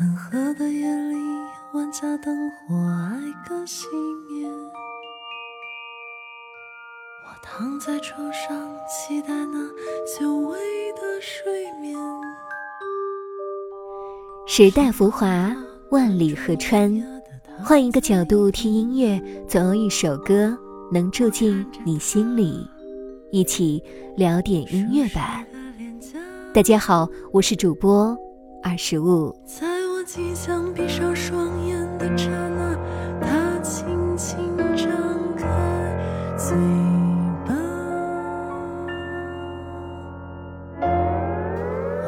温和的夜里，万家灯火挨个熄灭。我躺在床上，期待那久违的睡眠。时代浮华，万里河川，换一个角度听音乐，总有一首歌能住进你心里。一起聊点音乐吧。大家好，我是主播二十五。即将闭上双眼的刹那，他轻轻张开嘴巴。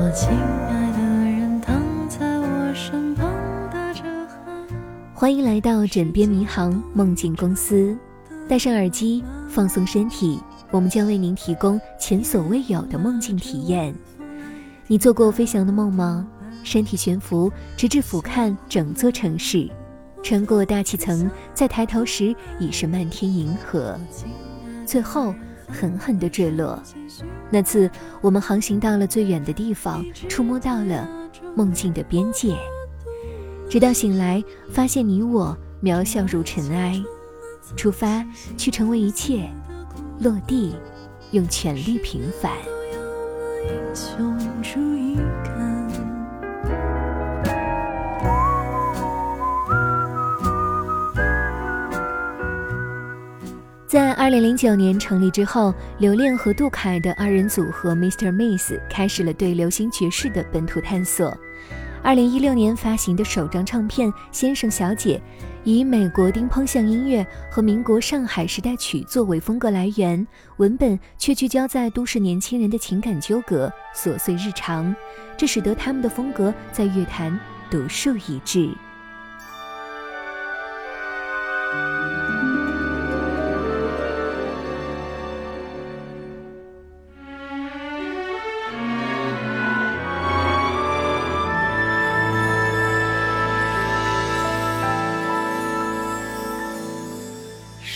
我亲爱的人躺在我身旁，打着鼾。欢迎来到枕边迷航梦境公司，戴上耳机，放松身体，我们将为您提供前所未有的梦境体验。你做过飞翔的梦吗？身体悬浮，直至俯瞰整座城市，穿过大气层，在抬头时已是漫天银河，最后狠狠地坠落。那次我们航行到了最远的地方，触摸到了梦境的边界，直到醒来，发现你我渺小如尘埃。出发去成为一切，落地用全力平凡。英雄。在二零零九年成立之后，刘恋和杜凯的二人组合 Mr. Miss 开始了对流行爵士的本土探索。二零一六年发行的首张唱片《先生小姐》，以美国丁梆向音乐和民国上海时代曲作为风格来源，文本却聚焦在都市年轻人的情感纠葛、琐碎日常，这使得他们的风格在乐坛独树一帜。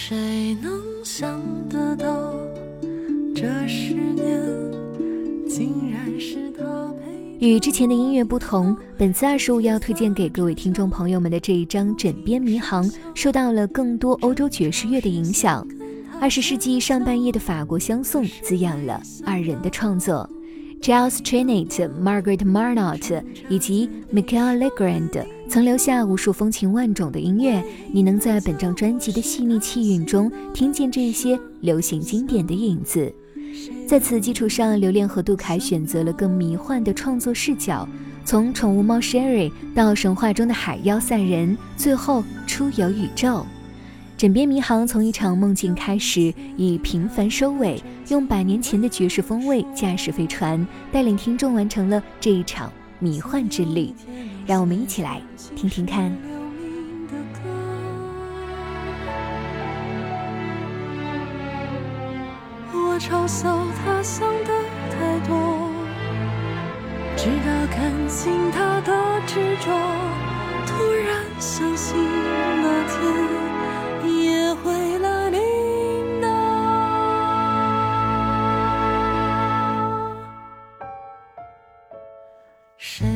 谁能想得到，这十年竟然是他陪与之前的音乐不同，本次二十五要推荐给各位听众朋友们的这一张《枕边迷航》，受到了更多欧洲爵士乐的影响。二十世纪上半叶的法国香颂滋养了二人的创作。Giles Trinit、Margaret Marnot 以及 Michael Legrand 曾留下无数风情万种的音乐，你能在本张专辑的细腻气韵中听见这些流行经典的影子。在此基础上，刘恋和杜凯选择了更迷幻的创作视角，从宠物猫 Sherry 到神话中的海妖赛人，最后出游宇宙。枕边迷航从一场梦境开始，以平凡收尾，用百年前的爵士风味驾驶飞船，带领听众完成了这一场迷幻之旅。让我们一起来听听看。流鸣的歌。我嘲笑他想的太多，直到看清他的执着，谁